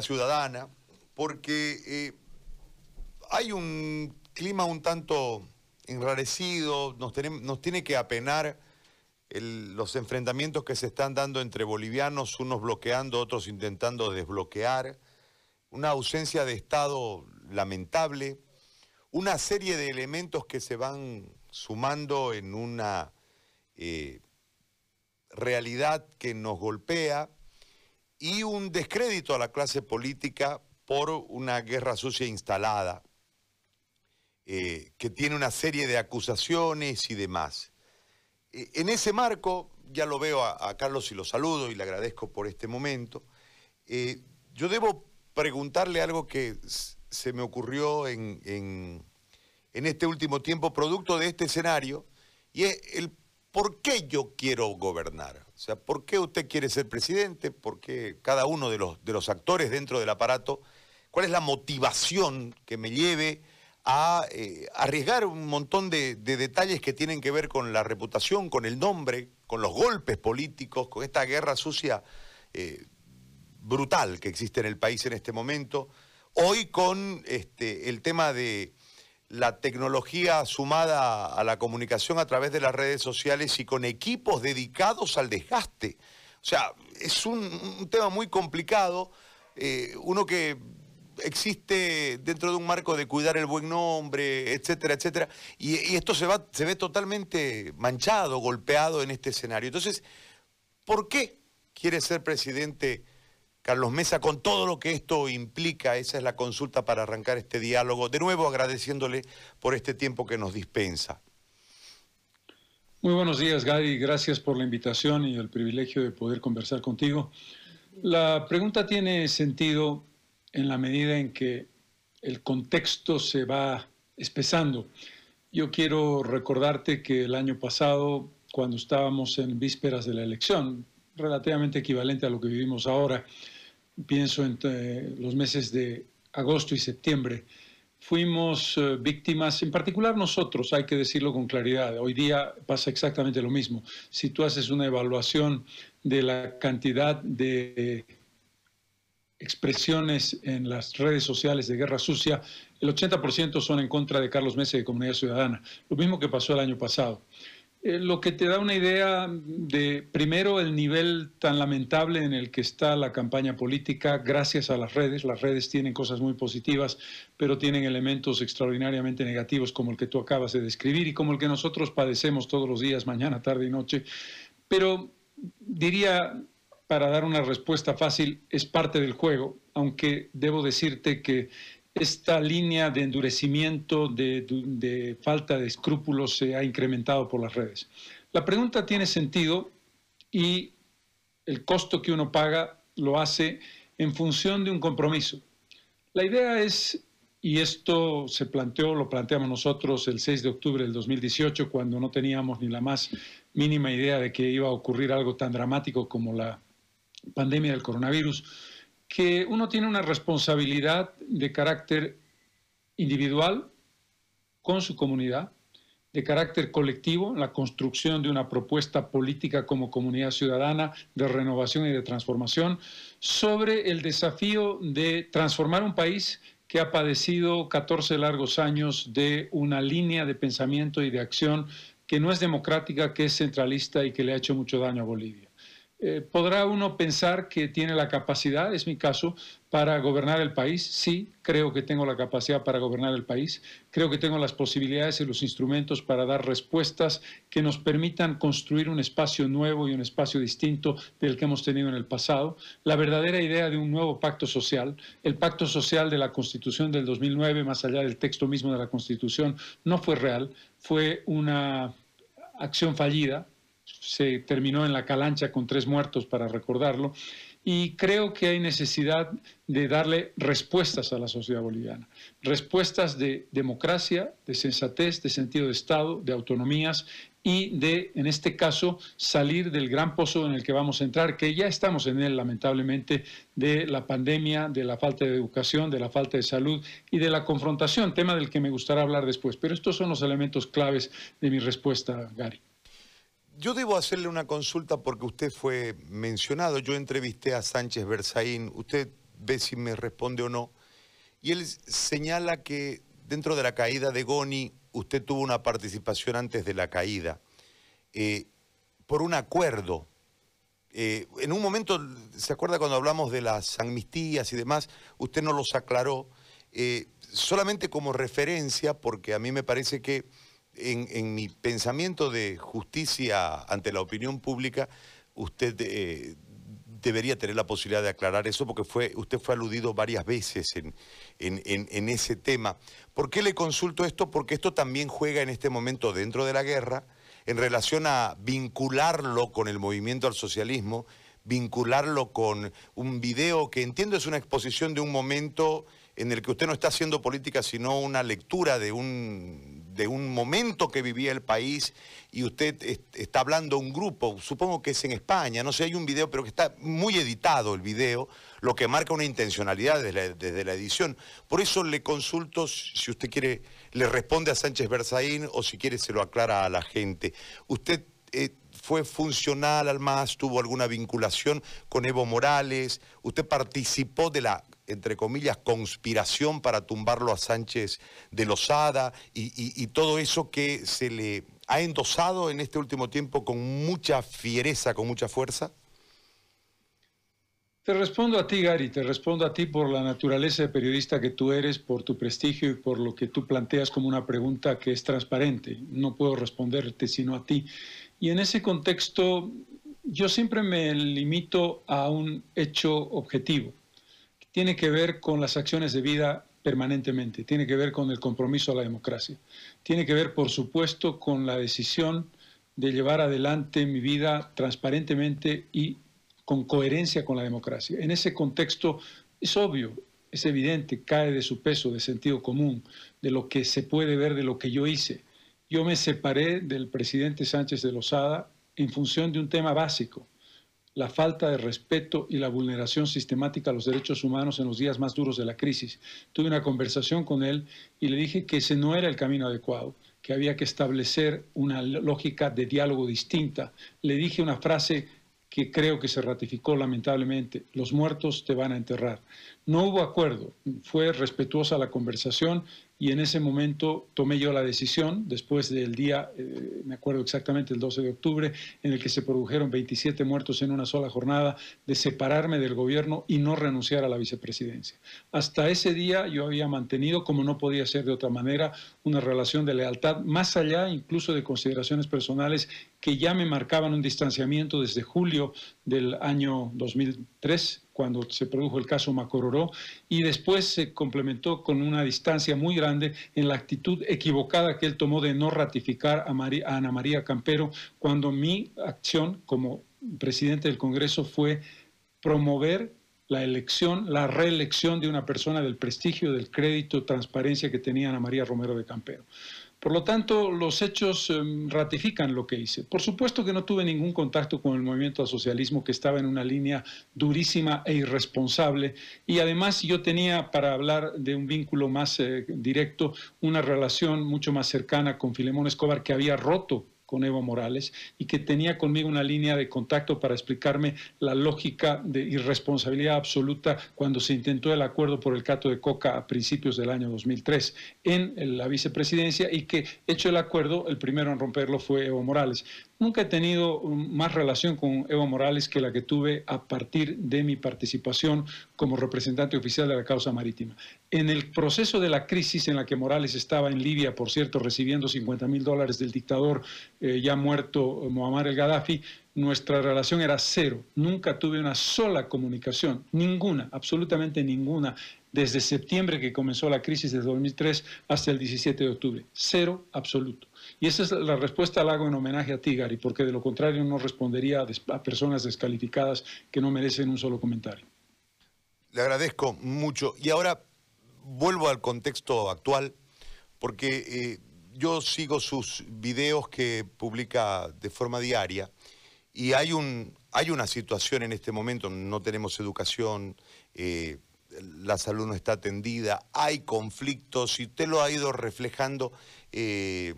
Ciudadana, porque eh, hay un clima un tanto enrarecido, nos, tiene que apenar los enfrentamientos que se están dando entre bolivianos, unos bloqueando, otros intentando desbloquear, una ausencia de Estado lamentable, una serie de elementos que se van sumando en una eh, realidad que nos golpea y un descrédito a la clase política por una guerra sucia instalada, eh, que tiene una serie de acusaciones y demás. Eh, en ese marco, ya lo veo a, Carlos y lo saludo y le agradezco por este momento, eh, yo debo preguntarle algo que se me ocurrió en, en este último tiempo, producto de este escenario, y es el ¿por qué yo quiero gobernar? O sea, ¿por qué usted quiere ser presidente? ¿Por qué cada uno de los, de los actores dentro del aparato? ¿Cuál es la motivación que me lleve a eh, arriesgar un montón de, detalles que tienen que ver con la reputación, con el nombre, con los golpes políticos, con esta guerra sucia eh, brutal que existe en el país en este momento? Hoy con este, el tema de la tecnología sumada a la comunicación a través de las redes sociales y con equipos dedicados al desgaste. O sea, es un, tema muy complicado, eh, uno que existe dentro de un marco de cuidar el buen nombre, etcétera, etcétera, y, y esto se, va, se ve totalmente manchado, golpeado en este escenario. Entonces, ¿por qué quiere ser presidente? Carlos Mesa, con todo lo que esto implica, esa es la consulta para arrancar este diálogo. De nuevo agradeciéndole por este tiempo que nos dispensa. Muy buenos días, Gary. Gracias por la invitación y el privilegio de poder conversar contigo. La pregunta tiene sentido en la medida en que el contexto se va espesando. Yo quiero recordarte que el año pasado, cuando estábamos en vísperas de la elección, relativamente equivalente a lo que vivimos ahora, pienso en los meses de agosto y septiembre, fuimos eh, víctimas, en particular nosotros, hay que decirlo con claridad, hoy día pasa exactamente lo mismo. Si tú haces una evaluación de la cantidad de expresiones en las redes sociales de guerra sucia, el 80% son en contra de Carlos Mesa y de Comunidad Ciudadana, lo mismo que pasó el año pasado. Eh, lo que te da una idea de, primero, el nivel tan lamentable en el que está la campaña política gracias a las redes. Las redes tienen cosas muy positivas, pero tienen elementos extraordinariamente negativos como el que tú acabas de describir y como el que nosotros padecemos todos los días, mañana, tarde y noche. Pero diría, para dar una respuesta fácil, es parte del juego, aunque debo decirte que esta línea de endurecimiento, de, falta de escrúpulos se ha incrementado por las redes. La pregunta tiene sentido y el costo que uno paga lo hace en función de un compromiso. La idea es, y esto se planteó, lo planteamos nosotros el 6 de octubre del 2018, cuando no teníamos ni la más mínima idea de que iba a ocurrir algo tan dramático como la pandemia del coronavirus, que uno tiene una responsabilidad de carácter individual con su comunidad, de carácter colectivo, la construcción de una propuesta política como comunidad ciudadana de renovación y de transformación, sobre el desafío de transformar un país que ha padecido 14 largos años de una línea de pensamiento y de acción que no es democrática, que es centralista y que le ha hecho mucho daño a Bolivia. Eh, ¿Podrá uno pensar que tiene la capacidad, es mi caso, para gobernar el país? Sí, creo que tengo la capacidad para gobernar el país. Creo que tengo las posibilidades y los instrumentos para dar respuestas que nos permitan construir un espacio nuevo y un espacio distinto del que hemos tenido en el pasado. La verdadera idea de un nuevo pacto social, el pacto social de la Constitución del 2009, más allá del texto mismo de la Constitución, no fue real, fue una acción fallida, se terminó en la calancha con tres muertos para recordarlo, y creo que hay necesidad de darle respuestas a la sociedad boliviana, respuestas de democracia, de sensatez, de sentido de Estado, de autonomías y de, en este caso, salir del gran pozo en el que vamos a entrar, que ya estamos en él, lamentablemente, de la pandemia, de la falta de educación, de la falta de salud y de la confrontación, tema del que me gustaría hablar después. Pero estos son los elementos claves de mi respuesta, Gary. Yo debo hacerle una consulta porque usted fue mencionado. Yo entrevisté a Sánchez Berzaín. Usted ve si me responde o no. Y él señala que dentro de la caída de Goni, usted tuvo una participación antes de la caída, eh, por un acuerdo. Eh, en un momento, ¿se acuerda cuando hablamos de las amnistías y demás? Usted no los aclaró, eh, solamente como referencia, porque a mí me parece que en, mi pensamiento de justicia ante la opinión pública, usted debería tener la posibilidad de aclarar eso porque usted fue aludido varias veces en, ese tema. ¿Por qué le consulto esto? Porque esto también juega en este momento dentro de la guerra en relación a vincularlo con el movimiento al socialismo, vincularlo con un video que entiendo es una exposición de un momento en el que usted no está haciendo política, sino una lectura de un, de un momento que vivía el país y usted está hablando a un grupo, supongo que es en España, no sé, hay un video, pero que está muy editado el video, lo que marca una intencionalidad desde la, edición. Por eso le consulto si usted quiere, le responde a Sánchez Berzaín o si quiere se lo aclara a la gente. ¿Usted eh, fue funcional al MAS, tuvo alguna vinculación con Evo Morales? ¿Usted participó de la entre comillas, conspiración para tumbarlo a Sánchez de Lozada y, y, todo eso que se le ha endosado en este último tiempo con mucha fiereza, con mucha fuerza? Te respondo a ti, Gary, te respondo a ti por la naturaleza de periodista que tú eres, por tu prestigio y por lo que tú planteas como una pregunta que es transparente. No puedo responderte sino a ti. Y en ese contexto, yo siempre me limito a un hecho objetivo tiene que ver con las acciones de vida permanentemente, tiene que ver con el compromiso a la democracia, tiene que ver, por supuesto, con la decisión de llevar adelante mi vida transparentemente y con coherencia con la democracia. En ese contexto es obvio, es evidente, cae de su peso, de sentido común, de lo que se puede ver de lo que yo hice. Yo me separé del presidente Sánchez de Lozada en función de un tema básico, la falta de respeto y la vulneración sistemática a los derechos humanos en los días más duros de la crisis. Tuve una conversación con él y le dije que ese no era el camino adecuado, que había que establecer una lógica de diálogo distinta. Le dije una frase que creo que se ratificó lamentablemente, los muertos te van a enterrar. No hubo acuerdo, fue respetuosa la conversación y en ese momento tomé yo la decisión, después del día, eh, me acuerdo exactamente, el 12 de octubre, en el que se produjeron 27 muertos en una sola jornada, de separarme del gobierno y no renunciar a la vicepresidencia. Hasta ese día yo había mantenido, como no podía ser de otra manera, una relación de lealtad, más allá incluso de consideraciones personales que ya me marcaban un distanciamiento desde julio del año 2003 cuando se produjo el caso Macororó, y después se complementó con una distancia muy grande en la actitud equivocada que él tomó de no ratificar a, Ana María Campero, cuando mi acción como presidente del Congreso fue promover la elección, la reelección de una persona del prestigio, del crédito, transparencia que tenía Ana María Romero de Campero. Por lo tanto, los hechos em, ratifican lo que hice. Por supuesto que no tuve ningún contacto con el movimiento al socialismo que estaba en una línea durísima e irresponsable y además yo tenía, para hablar de un vínculo más eh, directo, una relación mucho más cercana con Filemón Escobar que había roto con Evo Morales y que tenía conmigo una línea de contacto para explicarme la lógica de irresponsabilidad absoluta cuando se intentó el acuerdo por el Cato de Coca a principios del año 2003 en la vicepresidencia y que, hecho el acuerdo, el primero en romperlo fue Evo Morales. Nunca he tenido um, más relación con Evo Morales que la que tuve a partir de mi participación como representante oficial de la causa marítima. En el proceso de la crisis en la que Morales estaba en Libia, por cierto, recibiendo 50 mil dólares del dictador eh, ya muerto Muammar el Gaddafi, nuestra relación era cero. Nunca tuve una sola comunicación, ninguna, absolutamente ninguna, desde septiembre que comenzó la crisis de 2003 hasta el 17 de octubre. Cero absoluto. Y esa es la respuesta la hago en homenaje a ti, Gary, porque de lo contrario no respondería a personas descalificadas que no merecen un solo comentario. Le agradezco mucho. Y ahora vuelvo al contexto actual, porque eh, yo sigo sus videos que publica de forma diaria y hay, un, hay una situación en este momento, no tenemos educación, eh, la salud no está atendida, hay conflictos y usted lo ha ido reflejando. Eh,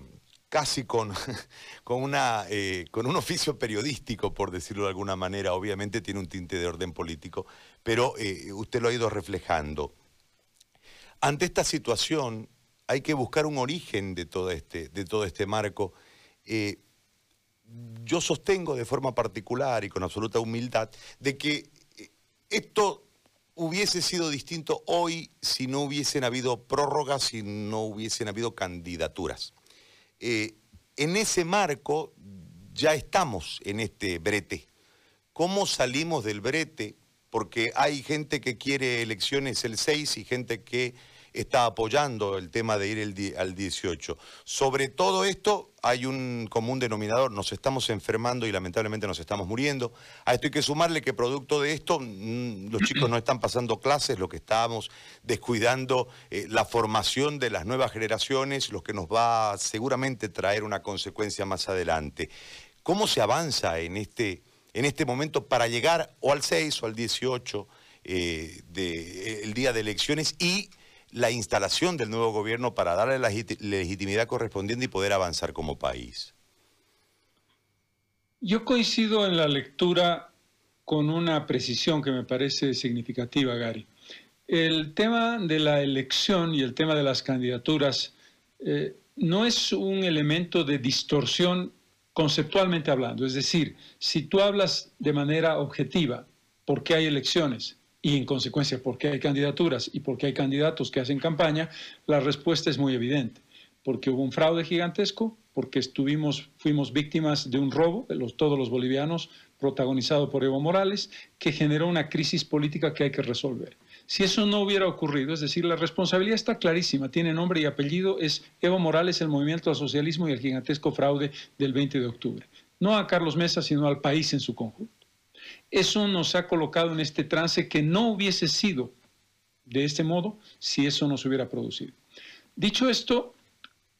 casi con, con, una, eh, con un oficio periodístico, por decirlo de alguna manera. Obviamente tiene un tinte de orden político, pero eh, usted lo ha ido reflejando. Ante esta situación hay que buscar un origen de todo este, de todo este marco. Eh, yo sostengo de forma particular y con absoluta humildad de que esto hubiese sido distinto hoy si no hubiesen habido prórrogas, si no hubiesen habido candidaturas. Eh, en ese marco ya estamos en este brete. ¿Cómo salimos del brete? Porque hay gente que quiere elecciones el 6 y gente que está apoyando el tema de ir al 18. Sobre todo esto hay un común denominador, nos estamos enfermando y lamentablemente nos estamos muriendo. A esto hay que sumarle que producto de esto mm, los chicos no están pasando clases, lo que estamos descuidando eh, la formación de las nuevas generaciones, lo que nos va a seguramente traer una consecuencia más adelante. ¿Cómo se avanza en este, en este momento para llegar o al 6 o al 18 eh, del día de elecciones y la instalación del nuevo gobierno para darle la legitimidad correspondiente y poder avanzar como país. Yo coincido en la lectura con una precisión que me parece significativa, Gary. El tema de la elección y el tema de las candidaturas eh, no es un elemento de distorsión conceptualmente hablando. Es decir, si tú hablas de manera objetiva, ¿por qué hay elecciones? Y en consecuencia porque hay candidaturas y porque hay candidatos que hacen campaña, la respuesta es muy evidente. Porque hubo un fraude gigantesco, porque estuvimos, fuimos víctimas de un robo, de los, todos los bolivianos, protagonizado por Evo Morales, que generó una crisis política que hay que resolver. Si eso no hubiera ocurrido, es decir, la responsabilidad está clarísima, tiene nombre y apellido, es Evo Morales, el movimiento al socialismo y el gigantesco fraude del 20 de octubre. No a Carlos Mesa, sino al país en su conjunto. Eso nos ha colocado en este trance que no hubiese sido de este modo si eso no se hubiera producido. Dicho esto,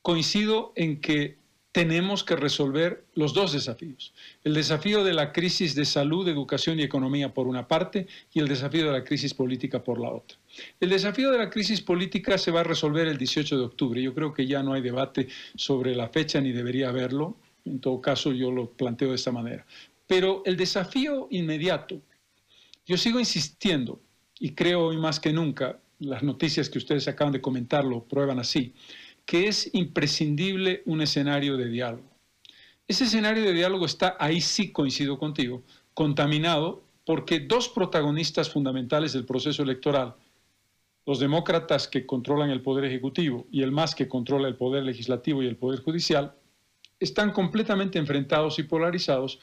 coincido en que tenemos que resolver los dos desafíos. El desafío de la crisis de salud, educación y economía por una parte y el desafío de la crisis política por la otra. El desafío de la crisis política se va a resolver el 18 de octubre. Yo creo que ya no hay debate sobre la fecha ni debería haberlo. En todo caso, yo lo planteo de esta manera. Pero el desafío inmediato, yo sigo insistiendo, y creo hoy más que nunca, las noticias que ustedes acaban de comentar lo prueban así, que es imprescindible un escenario de diálogo. Ese escenario de diálogo está, ahí sí coincido contigo, contaminado porque dos protagonistas fundamentales del proceso electoral, los demócratas que controlan el poder ejecutivo y el MAS que controla el poder legislativo y el poder judicial, están completamente enfrentados y polarizados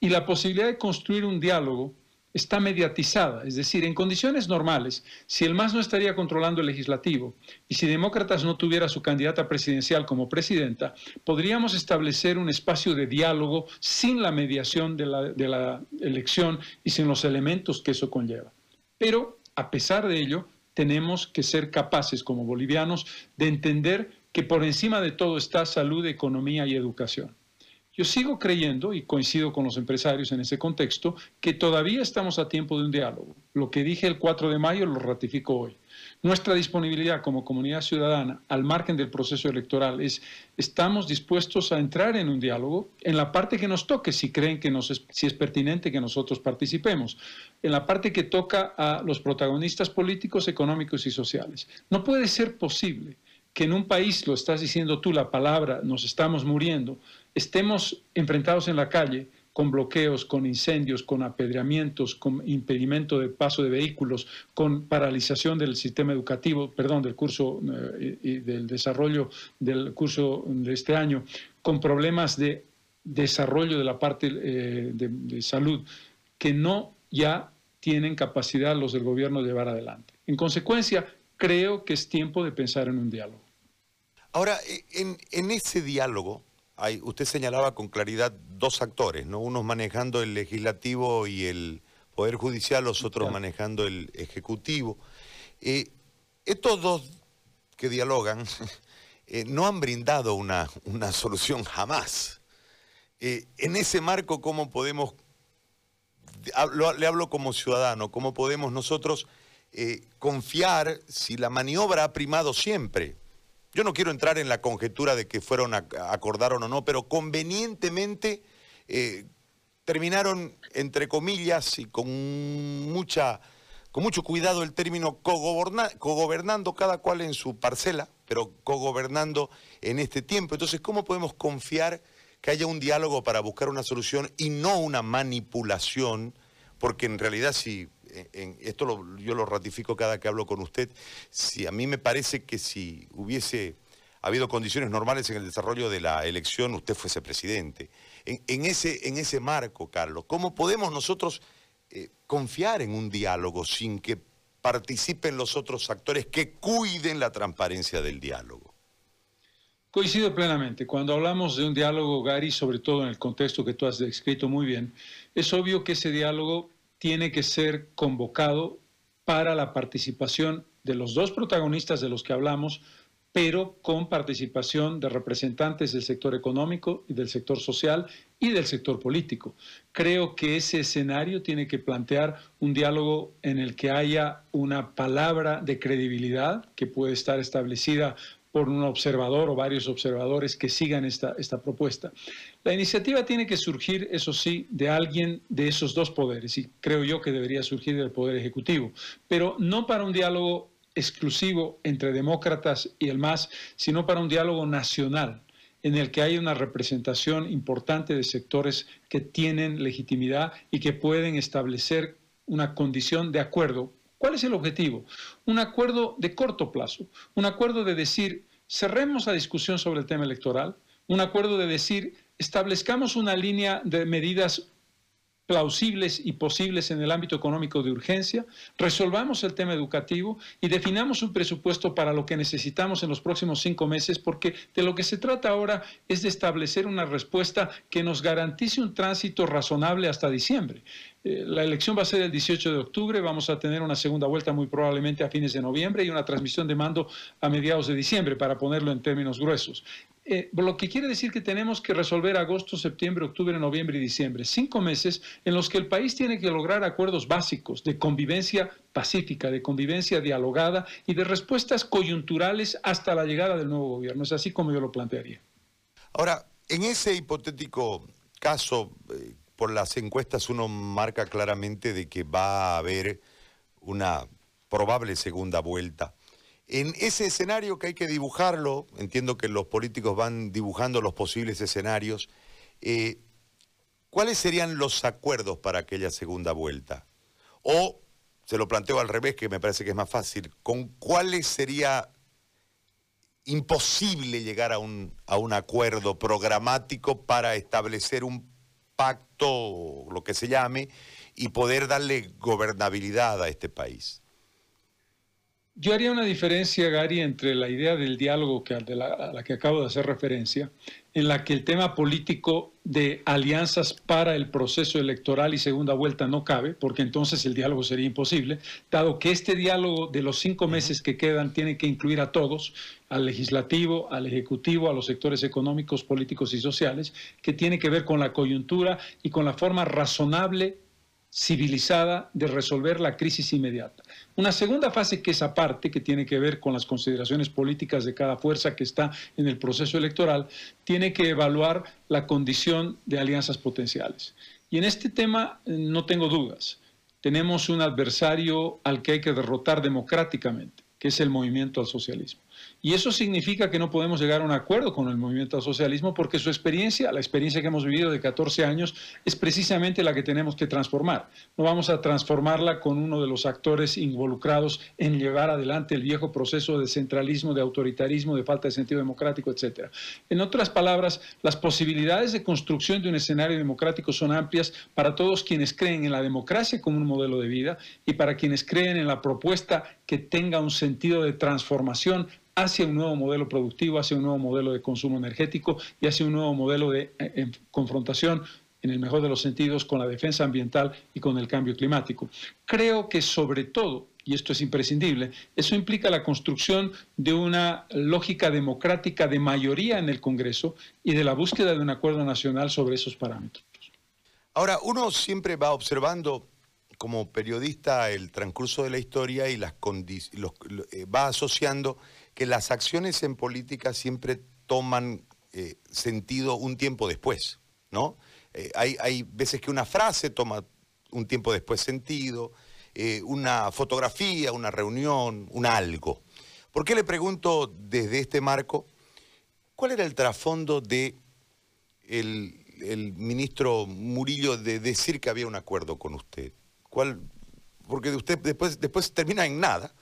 y la posibilidad de construir un diálogo está mediatizada, es decir, en condiciones normales, si el MAS no estaría controlando el legislativo y si Demócratas no tuviera su candidata presidencial como presidenta, podríamos establecer un espacio de diálogo sin la mediación de la, elección y sin los elementos que eso conlleva. Pero, a pesar de ello, tenemos que ser capaces como bolivianos de entender que por encima de todo está salud, economía y educación. Yo sigo creyendo, y coincido con los empresarios en ese contexto, que todavía estamos a tiempo de un diálogo. Lo que dije el 4 de mayo lo ratifico hoy. Nuestra disponibilidad como comunidad ciudadana, al margen del proceso electoral, es estamos dispuestos a entrar en un diálogo en la parte que nos toque, si creen que nos es, si es pertinente que nosotros participemos, en la parte que toca a los protagonistas políticos, económicos y sociales. No puede ser posible que en un país, lo estás diciendo tú, la palabra, nos estamos muriendo, estemos enfrentados en la calle con bloqueos, con incendios, con apedreamientos, con impedimento de paso de vehículos, con paralización del sistema educativo, perdón, del curso eh, y del desarrollo del curso de este año, con problemas de desarrollo de la parte eh, de, salud que no ya tienen capacidad los del gobierno de llevar adelante. En consecuencia, creo que es tiempo de pensar en un diálogo. Ahora, en ese diálogo, usted señalaba con claridad dos actores, ¿no? Unos manejando el legislativo y el Poder Judicial, los otros manejando el Ejecutivo. Eh, estos dos que dialogan eh, no han brindado una, una solución jamás. Eh, en ese marco, ¿cómo podemos, le hablo como ciudadano, cómo podemos nosotros confiar si la maniobra ha primado siempre? Yo no quiero entrar en la conjetura de que fueron a, acordaron o no, pero convenientemente eh, terminaron, entre comillas, y con mucha con mucho cuidado el término cogobernando cada cual en su parcela, pero cogobernando en este tiempo. Entonces, ¿cómo podemos confiar que haya un diálogo para buscar una solución y no una manipulación? Porque en realidad si esto yo lo ratifico cada que hablo con usted, si a mí me parece que si hubiese habido condiciones normales en el desarrollo de la elección, usted fuese presidente. En, ese, en ese marco, Carlos, ¿cómo podemos nosotros eh, confiar en un diálogo sin que participen los otros actores que cuiden la transparencia del diálogo. Coincido plenamente. Cuando hablamos de un diálogo, Gary, sobre todo en el contexto que tú has descrito muy bien, es obvio que ese diálogo tiene que ser convocado para la participación de los dos protagonistas de los que hablamos, pero con participación de representantes del sector económico y del sector social y del sector político. Creo que ese escenario tiene que plantear un diálogo en el que haya una palabra de credibilidad que puede estar establecida por un observador o varios observadores que sigan esta, esta propuesta. La iniciativa tiene que surgir, eso sí, de alguien de esos dos poderes, y creo yo que debería surgir del Poder Ejecutivo, pero no para un diálogo exclusivo entre demócratas y el MAS, sino para un diálogo nacional en el que hay una representación importante de sectores que tienen legitimidad y que pueden establecer una condición de acuerdo. ¿Cuál es el objetivo? Un acuerdo de corto plazo, un acuerdo de decir, cerremos la discusión sobre el tema electoral, un acuerdo de decir, establezcamos una línea de medidas plausibles y posibles en el ámbito económico de urgencia, resolvamos el tema educativo y definamos un presupuesto para lo que necesitamos en los próximos cinco meses, porque de lo que se trata ahora es de establecer una respuesta que nos garantice un tránsito razonable hasta diciembre. Eh, la elección va a ser el 18 de octubre, vamos a tener una segunda vuelta muy probablemente a fines de noviembre y una transmisión de mando a mediados de diciembre, para ponerlo en términos gruesos. Eh, lo que quiere decir que tenemos que resolver agosto, septiembre, octubre, noviembre y diciembre. Cinco meses en los que el país tiene que lograr acuerdos básicos de convivencia pacífica, de convivencia dialogada y de respuestas coyunturales hasta la llegada del nuevo gobierno. Es así como yo lo plantearía. Ahora, en ese hipotético caso, eh, por las encuestas uno marca claramente de que va a haber una probable segunda vuelta. En ese escenario que hay que dibujarlo, entiendo que los políticos van dibujando los posibles escenarios, eh, ¿cuáles serían los acuerdos para aquella segunda vuelta? O, se lo planteo al revés, que me parece que es más fácil, ¿con cuáles sería imposible llegar a un, a un acuerdo programático para establecer un pacto, lo que se llame, y poder darle gobernabilidad a este país? Yo haría una diferencia, Gary, entre la idea del diálogo que, a la que acabo de hacer referencia, en la que el tema político de alianzas para el proceso electoral y segunda vuelta no cabe, porque entonces el diálogo sería imposible, dado que este diálogo de los cinco meses que quedan tiene que incluir a todos, al legislativo, al ejecutivo, a los sectores económicos, políticos y sociales, que tiene que ver con la coyuntura y con la forma razonable civilizada de resolver la crisis inmediata. Una segunda fase que es aparte, que tiene que ver con las consideraciones políticas de cada fuerza que está en el proceso electoral, tiene que evaluar la condición de alianzas potenciales. Y en este tema eh, no tengo dudas. Tenemos un adversario al que hay que derrotar democráticamente, que es el movimiento al socialismo. Y eso significa que no podemos llegar a un acuerdo con el movimiento al socialismo porque su experiencia, la experiencia que hemos vivido de 14 años, es precisamente la que tenemos que transformar. No vamos a transformarla con uno de los actores involucrados en llevar adelante el viejo proceso de centralismo, de autoritarismo, de falta de sentido democrático, etc. En otras palabras, las posibilidades de construcción de un escenario democrático son amplias para todos quienes creen en la democracia como un modelo de vida y para quienes creen en la propuesta que tenga un sentido de transformación hacia un nuevo modelo productivo, hacia un nuevo modelo de consumo energético y hacia un nuevo modelo de eh, confrontación en el mejor de los sentidos, con la defensa ambiental y con el cambio climático. Creo que sobre todo, y esto es imprescindible, eso implica la construcción de una lógica democrática de mayoría en el Congreso y de la búsqueda de un acuerdo nacional sobre esos parámetros. Ahora, uno siempre va observando como periodista el transcurso de la historia y las los, eh, va asociando que las acciones en política siempre toman eh, sentido un tiempo después, ¿no? Eh, hay, hay, veces que una frase toma un tiempo después sentido, una fotografía, una reunión, un algo. ¿Por qué le pregunto desde este marco cuál era el trasfondo de el, el ministro Murillo de decir que había un acuerdo con usted? porque usted después, después termina en nada,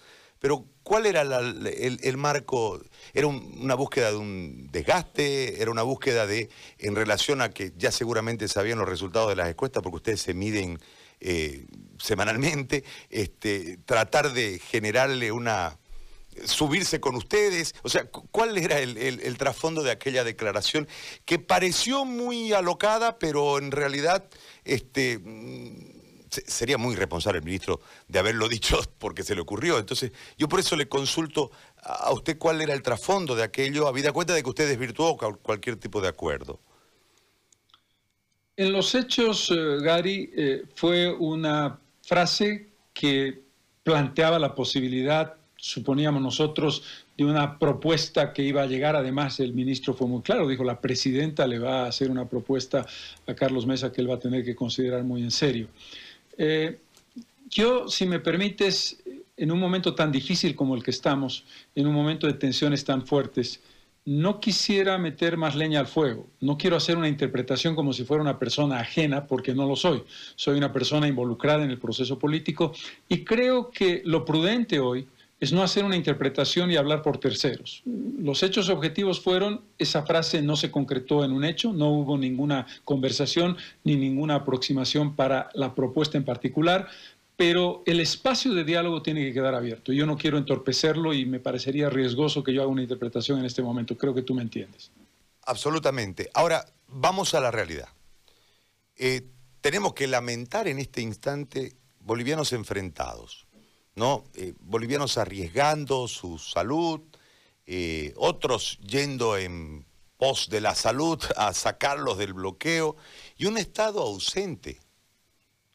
pero ¿cuál era el, marco? ¿Era una búsqueda de un desgaste? ¿Era una búsqueda de, en relación a que ya seguramente sabían los resultados de las encuestas porque ustedes se miden eh, semanalmente, este, tratar de generarle una, subirse con ustedes? O sea, ¿cuál era el, el, trasfondo de aquella declaración que pareció muy alocada, pero en realidad este, sería muy irresponsable el ministro de haberlo dicho porque se le ocurrió. Entonces, yo por eso le consulto a usted cuál era el trasfondo de aquello, habida cuenta de que usted desvirtuó cualquier tipo de acuerdo. En los hechos, eh, Gary, eh, fue una frase que planteaba la posibilidad, suponíamos nosotros, de una propuesta que iba a llegar. Además, el ministro fue muy claro, dijo, la presidenta le va a hacer una propuesta a Carlos Mesa que él va a tener que considerar muy en serio. Eh, yo, si me permites, en un momento tan difícil como el que estamos, en un momento de tensiones tan fuertes, no quisiera meter más leña al fuego. No quiero hacer una interpretación como si fuera una persona ajena, porque no lo soy. Soy una persona involucrada en el proceso político y creo que lo prudente hoy es no hacer una interpretación y hablar por terceros. Los hechos objetivos fueron, esa frase no se concretó en un hecho, no hubo ninguna conversación ni ninguna aproximación para la propuesta en particular, pero el espacio de diálogo tiene que quedar abierto. Yo no quiero entorpecerlo y me parecería riesgoso que yo haga una interpretación en este momento. Creo que tú me entiendes. Absolutamente. Ahora, vamos a la realidad. Eh, tenemos que lamentar en este instante bolivianos enfrentados ¿no? Eh, bolivianos arriesgando su salud, eh, otros yendo en pos de la salud a sacarlos del bloqueo y un Estado ausente.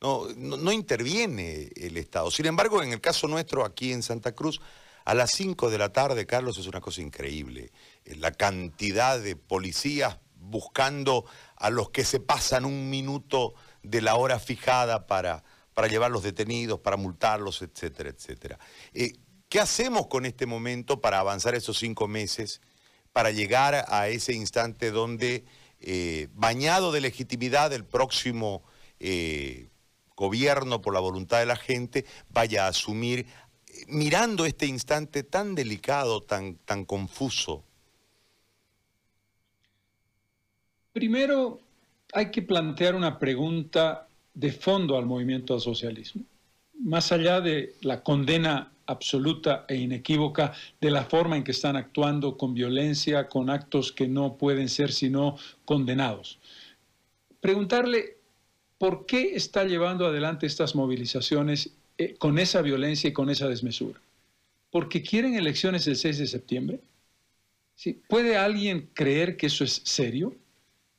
No, no, interviene el Estado. Sin embargo, en el caso nuestro aquí en Santa Cruz, a las 5 de la tarde, Carlos, es una cosa increíble. Eh, la cantidad de policías buscando a los que se pasan un minuto de la hora fijada para, para llevar los detenidos, para multarlos, etcétera, etcétera. Eh, ¿Qué hacemos con este momento para avanzar esos cinco meses, para llegar a ese instante donde, eh, bañado de legitimidad del próximo eh, gobierno por la voluntad de la gente, vaya a asumir, mirando este instante tan delicado, tan, tan confuso? Primero, hay que plantear una pregunta de fondo al movimiento al socialismo, más allá de la condena absoluta e inequívoca de la forma en que están actuando con violencia, con actos que no pueden ser sino condenados. Preguntarle por qué está llevando adelante estas movilizaciones eh, con esa violencia y con esa desmesura. ¿Porque quieren elecciones el 6 de septiembre? ¿Sí? ¿Puede alguien creer que eso es serio?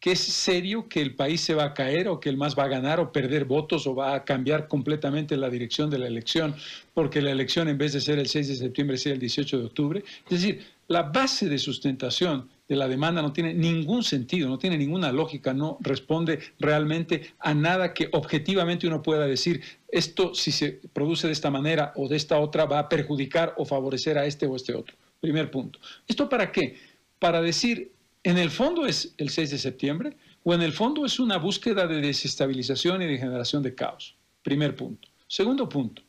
Que es serio que el país se va a caer o que el MAS va a ganar o perder votos o va a cambiar completamente la dirección de la elección porque la elección en vez de ser el 6 de septiembre sea el 18 de octubre. Es decir, la base de sustentación de la demanda no tiene ningún sentido, no tiene ninguna lógica, no responde realmente a nada que objetivamente uno pueda decir, esto si se produce de esta manera o de esta otra va a perjudicar o favorecer a este o este otro. Primer punto. ¿Esto para qué? Para decir, en el fondo es el 6 de septiembre o en el fondo es una búsqueda de desestabilización y de generación de caos. Primer punto. Segundo punto.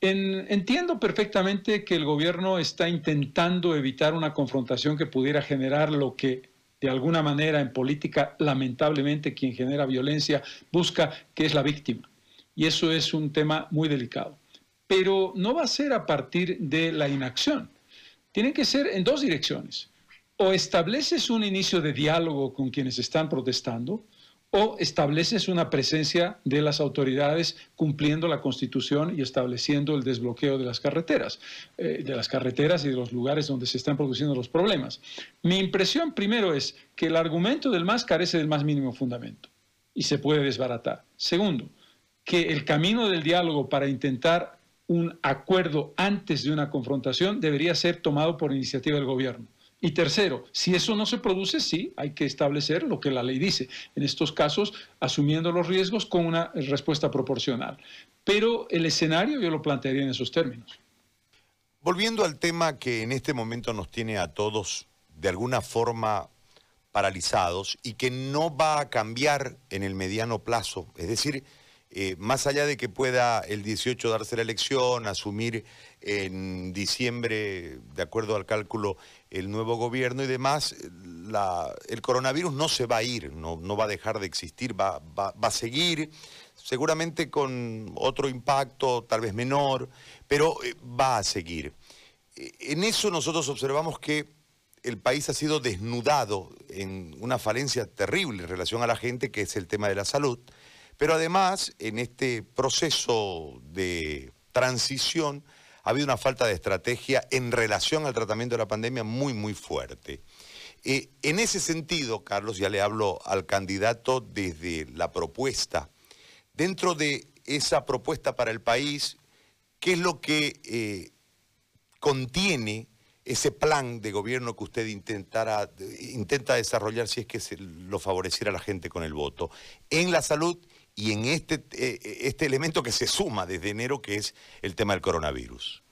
entiendo perfectamente que el gobierno está intentando evitar una confrontación que pudiera generar lo que de alguna manera en política lamentablemente quien genera violencia busca que es la víctima. Y eso es un tema muy delicado. Pero no va a ser a partir de la inacción. Tiene que ser en dos direcciones o estableces un inicio de diálogo con quienes están protestando, o estableces una presencia de las autoridades cumpliendo la Constitución y estableciendo el desbloqueo de las carreteras, eh, de las carreteras y de los lugares donde se están produciendo los problemas. Mi impresión primero es que el argumento del MAS carece del más mínimo fundamento y se puede desbaratar. Segundo, que el camino del diálogo para intentar un acuerdo antes de una confrontación debería ser tomado por iniciativa del gobierno. Y tercero, si eso no se produce, sí, hay que establecer lo que la ley dice. En estos casos, asumiendo los riesgos con una respuesta proporcional. Pero el escenario yo lo plantearía en esos términos. Volviendo al tema que en este momento nos tiene a todos de alguna forma paralizados y que no va a cambiar en el mediano plazo, es decir, eh, más allá de que pueda el 18 darse la elección, asumir en diciembre, de acuerdo al cálculo, el nuevo gobierno y demás, el coronavirus no se va a ir, no, va a dejar de existir, va, a seguir, seguramente con otro impacto, tal vez menor, pero eh, va a seguir. Eh, en eso nosotros observamos que el país ha sido desnudado en una falencia terrible en relación a la gente, que es el tema de la salud pero además, en este proceso de transición, ha habido una falta de estrategia en relación al tratamiento de la pandemia muy, muy fuerte. Eh, en ese sentido, Carlos, ya le hablo al candidato desde la propuesta. Dentro de esa propuesta para el país, ¿qué es lo que eh, contiene ese plan de gobierno que usted intentara, intenta desarrollar si es que se lo favoreciera la gente con el voto? En la salud y en este, eh, este elemento que se suma desde enero, que es el tema del coronavirus.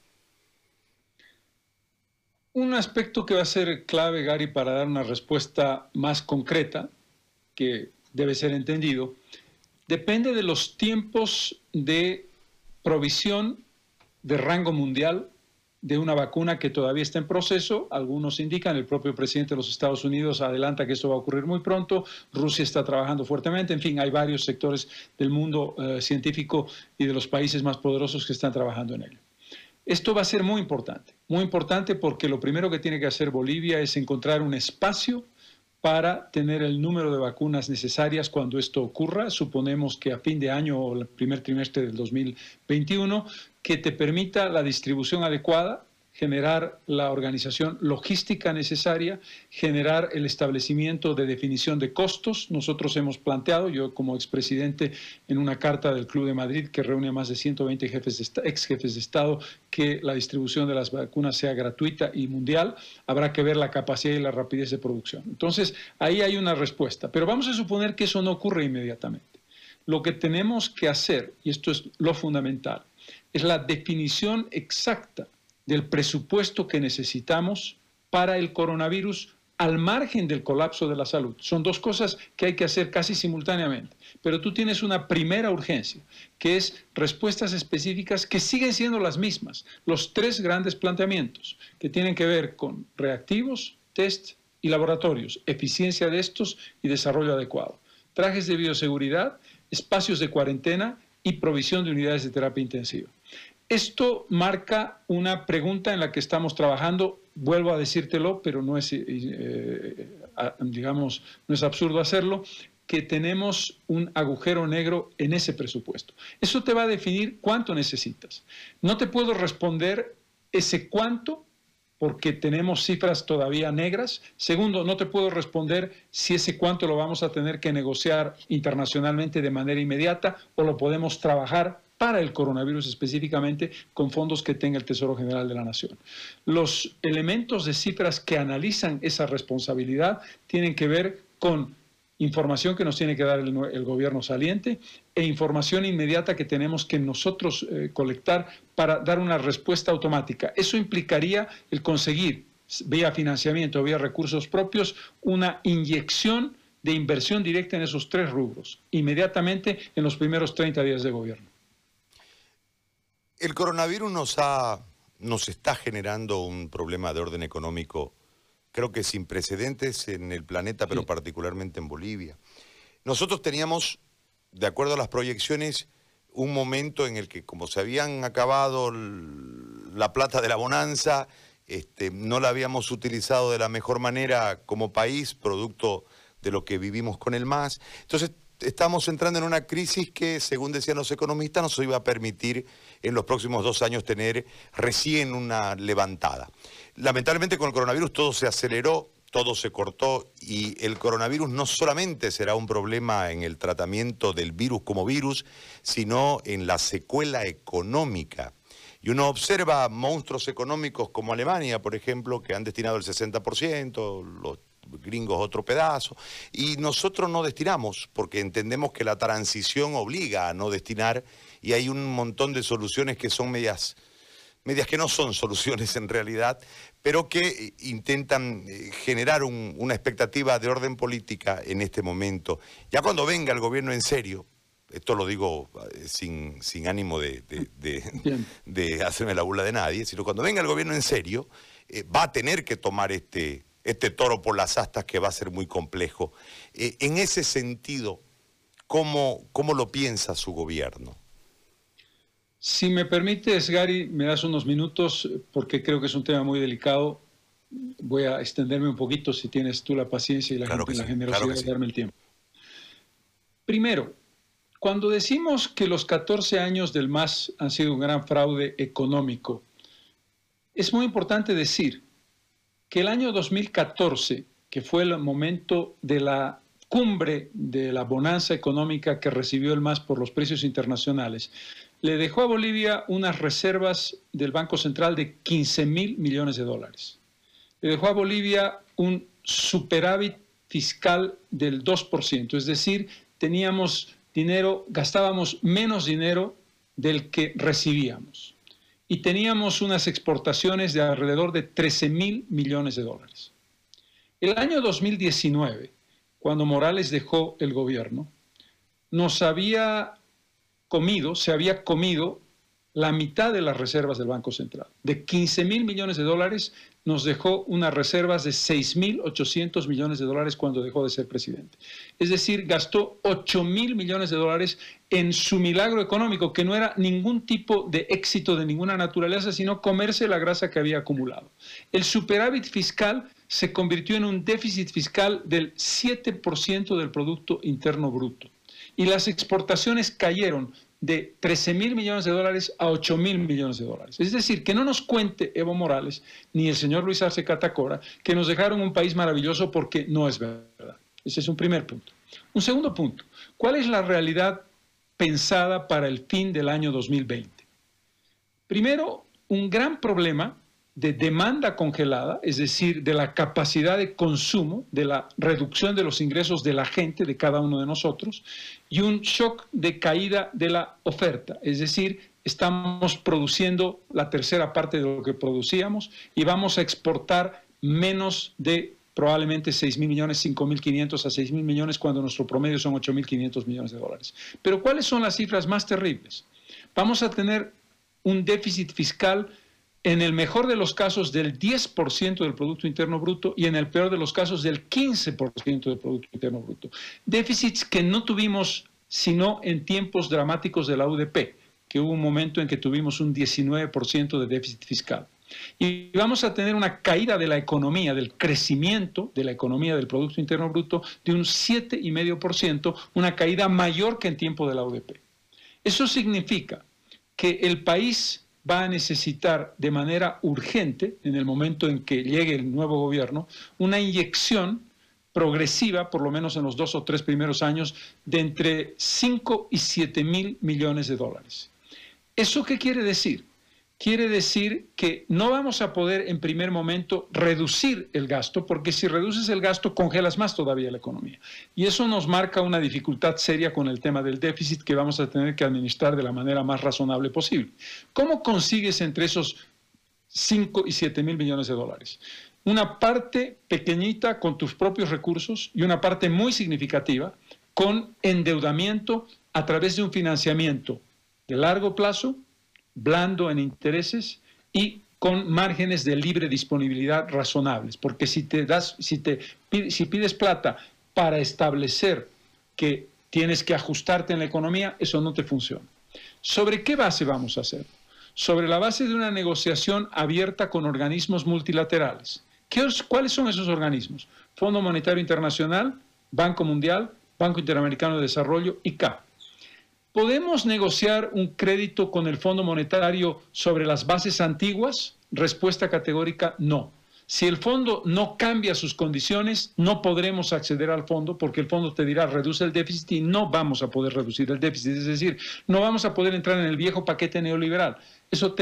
Un aspecto que va a ser clave, Gary, para dar una respuesta más concreta, que debe ser entendido, depende de los tiempos de provisión de rango mundial de una vacuna que todavía está en proceso. Algunos indican, el propio presidente de los Estados Unidos adelanta que esto va a ocurrir muy pronto. Rusia está trabajando fuertemente. En fin, hay varios sectores del mundo eh, científico y de los países más poderosos que están trabajando en ello. Esto va a ser muy importante, muy importante porque lo primero que tiene que hacer Bolivia es encontrar un espacio para tener el número de vacunas necesarias cuando esto ocurra. Suponemos que a fin de año o el primer trimestre del 2021, que te permita la distribución adecuada generar la organización logística necesaria, generar el establecimiento de definición de costos. Nosotros hemos planteado, yo como expresidente en una carta del Club de Madrid que reúne a más de 120 jefes ex jefes de Estado, que la distribución de las vacunas sea gratuita y mundial, habrá que ver la capacidad y la rapidez de producción. Entonces, ahí hay una respuesta, pero vamos a suponer que eso no ocurre inmediatamente. Lo que tenemos que hacer, y esto es lo fundamental, es la definición exacta del presupuesto que necesitamos para el coronavirus al margen del colapso de la salud. Son dos cosas que hay que hacer casi simultáneamente. Pero tú tienes una primera urgencia, que es respuestas específicas que siguen siendo las mismas. Los tres grandes planteamientos que tienen que ver con reactivos, test y laboratorios, eficiencia de estos y desarrollo adecuado. Trajes de bioseguridad, espacios de cuarentena y provisión de unidades de terapia intensiva. Esto marca una pregunta en la que estamos trabajando. Vuelvo a decírtelo, pero no es, eh, digamos, no es absurdo hacerlo, que tenemos un agujero negro en ese presupuesto. Eso te va a definir cuánto necesitas. No te puedo responder ese cuánto porque tenemos cifras todavía negras. Segundo, no te puedo responder si ese cuánto lo vamos a tener que negociar internacionalmente de manera inmediata o lo podemos trabajar para el coronavirus específicamente con fondos que tenga el Tesoro General de la Nación. Los elementos de cifras que analizan esa responsabilidad tienen que ver con información que nos tiene que dar el, gobierno saliente e información inmediata que tenemos que nosotros eh, colectar para dar una respuesta automática. Eso implicaría el conseguir, vía financiamiento, vía recursos propios, una inyección de inversión directa en esos tres rubros, inmediatamente en los primeros 30 días de gobierno. El coronavirus nos, ha, nos está generando un problema de orden económico, creo que sin precedentes en el planeta, pero particularmente en Bolivia. Nosotros teníamos, de acuerdo a las proyecciones, un momento en el que como se habían acabado la plata de la bonanza, este, no la habíamos utilizado de la mejor manera como país, producto de lo que vivimos con el MAS. Entonces estamos entrando en una crisis que, según decían los economistas, nos iba a permitir en los próximos dos años tener recién una levantada. Lamentablemente con el coronavirus todo se aceleró, todo se cortó y el coronavirus no solamente será un problema en el tratamiento del virus como virus, sino en la secuela económica. Y uno observa monstruos económicos como Alemania, por ejemplo, que han destinado el 60%, los gringos otro pedazo, y nosotros no destinamos, porque entendemos que la transición obliga a no destinar, y hay un montón de soluciones que son medias medias que no son soluciones en realidad, pero que eh, intentan eh, generar una expectativa de orden política en este momento. Ya cuando venga el gobierno en serio, esto lo digo eh, sin, sin ánimo de, de, hacerme la burla de nadie, sino cuando venga el gobierno en serio, va a tener que tomar este, este toro por las astas que va a ser muy complejo. en ese sentido, ¿cómo, ¿cómo lo piensa su gobierno? Si me permites, Gary, me das unos minutos porque creo que es un tema muy delicado. Voy a extenderme un poquito si tienes tú la paciencia y la, generosidad de darme el tiempo. Primero, cuando decimos que los 14 años del MAS han sido un gran fraude económico, es muy importante decir que el año 2014, que fue el momento de la cumbre de la bonanza económica que recibió el MAS por los precios internacionales, le dejó a Bolivia unas reservas del Banco Central de 15 mil millones de dólares. Le dejó a Bolivia un superávit fiscal del 2%, es decir, teníamos dinero, gastábamos menos dinero del que recibíamos. Y teníamos unas exportaciones de alrededor de 13 mil millones de dólares. El año 2019, cuando Morales dejó el gobierno, nos había comido, se había comido la mitad de las reservas del Banco Central. De 15 mil millones de dólares nos dejó unas reservas de 6 mil 800 millones de dólares cuando dejó de ser presidente. Es decir, gastó 8 mil millones de dólares en su milagro económico, que no era ningún tipo de éxito de ninguna naturaleza, sino comerse la grasa que había acumulado. El superávit fiscal se convirtió en un déficit fiscal del 7% del Producto Interno Bruto y las exportaciones cayeron de 13 mil millones de dólares a 8 mil millones de dólares. Es decir, que no nos cuente Evo Morales ni el señor Luis Arce Catacora que nos dejaron un país maravilloso porque no es verdad. Ese es un primer punto. Un segundo punto, ¿cuál es la realidad pensada para el fin del año 2020? Primero, un gran problema de demanda congelada, es decir, de la capacidad de consumo, de la reducción de los ingresos de la gente, de cada uno de nosotros, y un shock de caída de la oferta, es decir, estamos produciendo la tercera parte de lo que producíamos y vamos a exportar menos de probablemente 6 mil millones, 5 mil 500 a 6 mil millones, cuando nuestro promedio son 8 mil 500 millones de dólares. Pero ¿cuáles son las cifras más terribles? Vamos a tener un déficit fiscal en el mejor de los casos del 10% del Producto Interno Bruto y en el peor de los casos del 15% del Producto Interno Bruto. Déficits que no tuvimos sino en tiempos dramáticos de la UDP, que hubo un momento en que tuvimos un 19% de déficit fiscal. Y vamos a tener una caída de la economía, del crecimiento de la economía del Producto Interno Bruto de un 7,5%, una caída mayor que en tiempo de la UDP. Eso significa que el país va a necesitar de manera urgente, en el momento en que llegue el nuevo gobierno, una inyección progresiva, por lo menos en los dos o tres primeros años, de entre 5 y 7 mil millones de dólares. ¿Eso qué quiere decir? Quiere decir que no vamos a poder en primer momento reducir el gasto, porque si reduces el gasto congelas más todavía la economía. Y eso nos marca una dificultad seria con el tema del déficit que vamos a tener que administrar de la manera más razonable posible. ¿Cómo consigues entre esos 5 y 7 mil millones de dólares? Una parte pequeñita con tus propios recursos y una parte muy significativa con endeudamiento a través de un financiamiento de largo plazo blando en intereses y con márgenes de libre disponibilidad razonables, porque si te das, si te si pides plata para establecer que tienes que ajustarte en la economía, eso no te funciona. ¿Sobre qué base vamos a hacer? Sobre la base de una negociación abierta con organismos multilaterales. ¿Qué, ¿Cuáles son esos organismos? Fondo Monetario Internacional, Banco Mundial, Banco Interamericano de Desarrollo y CAP. ¿Podemos negociar un crédito con el Fondo Monetario sobre las bases antiguas? Respuesta categórica, no. Si el fondo no cambia sus condiciones, no podremos acceder al fondo porque el fondo te dirá reduce el déficit y no vamos a poder reducir el déficit. Es decir, no vamos a poder entrar en el viejo paquete neoliberal. Eso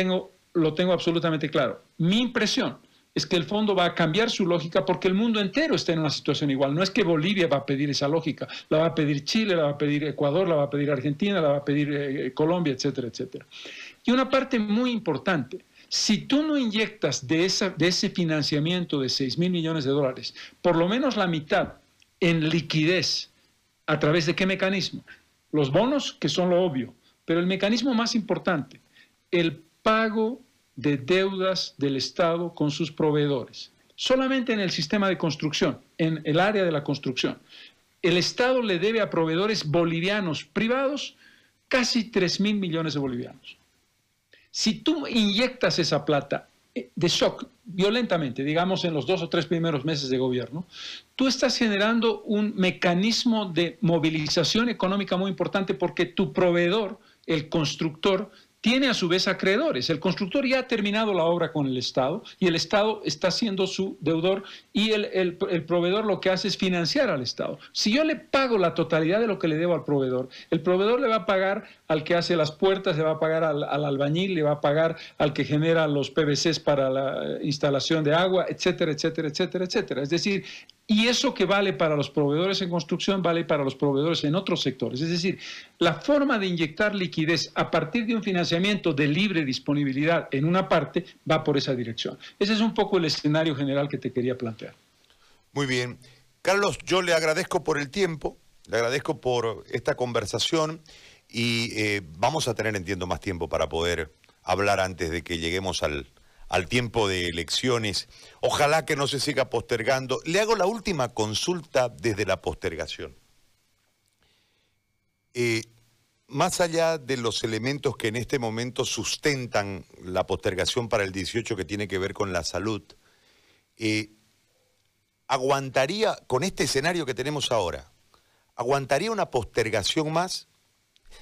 lo tengo absolutamente claro. Mi impresión es que el fondo va a cambiar su lógica porque el mundo entero está en una situación igual. No es que Bolivia va a pedir esa lógica, la va a pedir Chile, la va a pedir Ecuador, la va a pedir Argentina, la va a pedir eh, Colombia, etcétera, etcétera. Y una parte muy importante, si tú no inyectas de, de ese financiamiento de 6 mil millones de dólares, por lo menos la mitad en liquidez, ¿a través de qué mecanismo? Los bonos, que son lo obvio, pero el mecanismo más importante, el pago de deudas del Estado con sus proveedores. Solamente en el sistema de construcción, en el área de la construcción. El Estado le debe a proveedores bolivianos privados casi 3 mil millones de bolivianos. Si tú inyectas esa plata eh, de shock violentamente, digamos en los dos o tres primeros meses de gobierno, tú estás generando un mecanismo de movilización económica muy importante porque tu proveedor, el constructor, tiene a su vez acreedores. El constructor ya ha terminado la obra con el Estado y el Estado está siendo su deudor y el, proveedor lo que hace es financiar al Estado. Si yo le pago la totalidad de lo que le debo al proveedor, el proveedor le va a pagar al que hace las puertas, le va a pagar al, al albañil, le va a pagar al que genera los PVCs para la instalación de agua, etcétera, etcétera, etcétera, etcétera. Es decir, y eso que vale para los proveedores en construcción vale para los proveedores en otros sectores. Es decir, la forma de inyectar liquidez a partir de un financiamiento de libre disponibilidad en una parte va por esa dirección. Ese es un poco el escenario general que te quería plantear. Muy bien. Carlos, yo le agradezco por el tiempo, le agradezco por esta conversación y eh, vamos a tener, entiendo, más tiempo para poder hablar antes de que lleguemos al, al tiempo de elecciones. Ojalá que no se siga postergando. Le hago la última consulta desde la postergación. Eh, más allá de los elementos que en este momento sustentan la postergación para el 18 que tiene que ver con la salud, eh, ¿aguantaría, con este escenario que tenemos ahora, aguantaría una postergación más,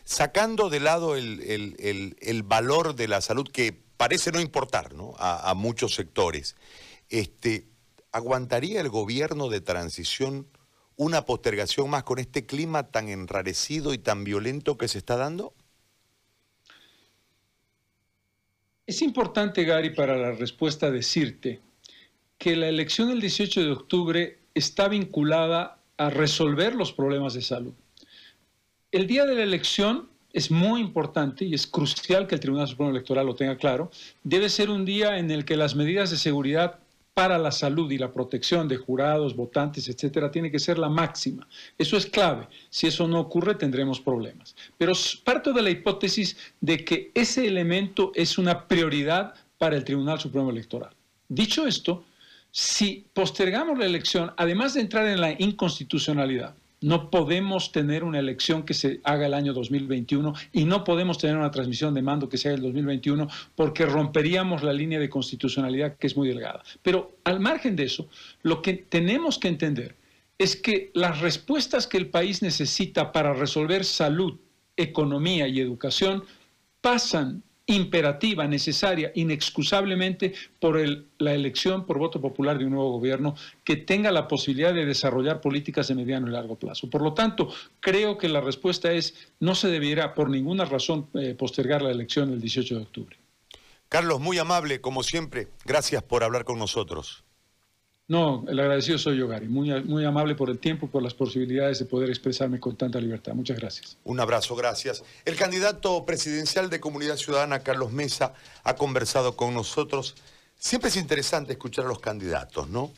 sacando de lado el valor de la salud que parece no importar A, muchos sectores. Este, ¿Aguantaría el gobierno de transición una postergación más con este clima tan enrarecido y tan violento que se está dando? Es importante, Gary, para la respuesta decirte que la elección del 18 de octubre está vinculada a resolver los problemas de salud. El día de la elección es muy importante y es crucial que el Tribunal Supremo Electoral lo tenga claro, debe ser un día en el que las medidas de seguridad para la salud y la protección de jurados, votantes, etcétera, tiene que ser la máxima. Eso es clave. Si eso no ocurre, tendremos problemas. Pero parto de la hipótesis de que ese elemento es una prioridad para el Tribunal Supremo Electoral. Dicho esto, si postergamos la elección, además de entrar en la inconstitucionalidad, no podemos tener una elección que se haga el año 2021 y no podemos tener una transmisión de mando que se haga el 2021 porque romperíamos la línea de constitucionalidad que es muy delgada. Pero al margen de eso, lo que tenemos que entender es que las respuestas que el país necesita para resolver salud, economía y educación pasan imperativa, necesaria, inexcusablemente por la elección por voto popular de un nuevo gobierno que tenga la posibilidad de desarrollar políticas de mediano y largo plazo. Por lo tanto, creo que la respuesta es no se debiera por ninguna razón eh, postergar la elección del 18 de octubre. Carlos, muy amable, como siempre. Gracias por hablar con nosotros. No, el agradecido soy yo, Gary. Muy, muy amable por el tiempo, por las posibilidades de poder expresarme con tanta libertad. Muchas gracias. Un abrazo, gracias. El candidato presidencial de Comunidad Ciudadana, Carlos Mesa, ha conversado con nosotros. Siempre es interesante escuchar a los candidatos, ¿no?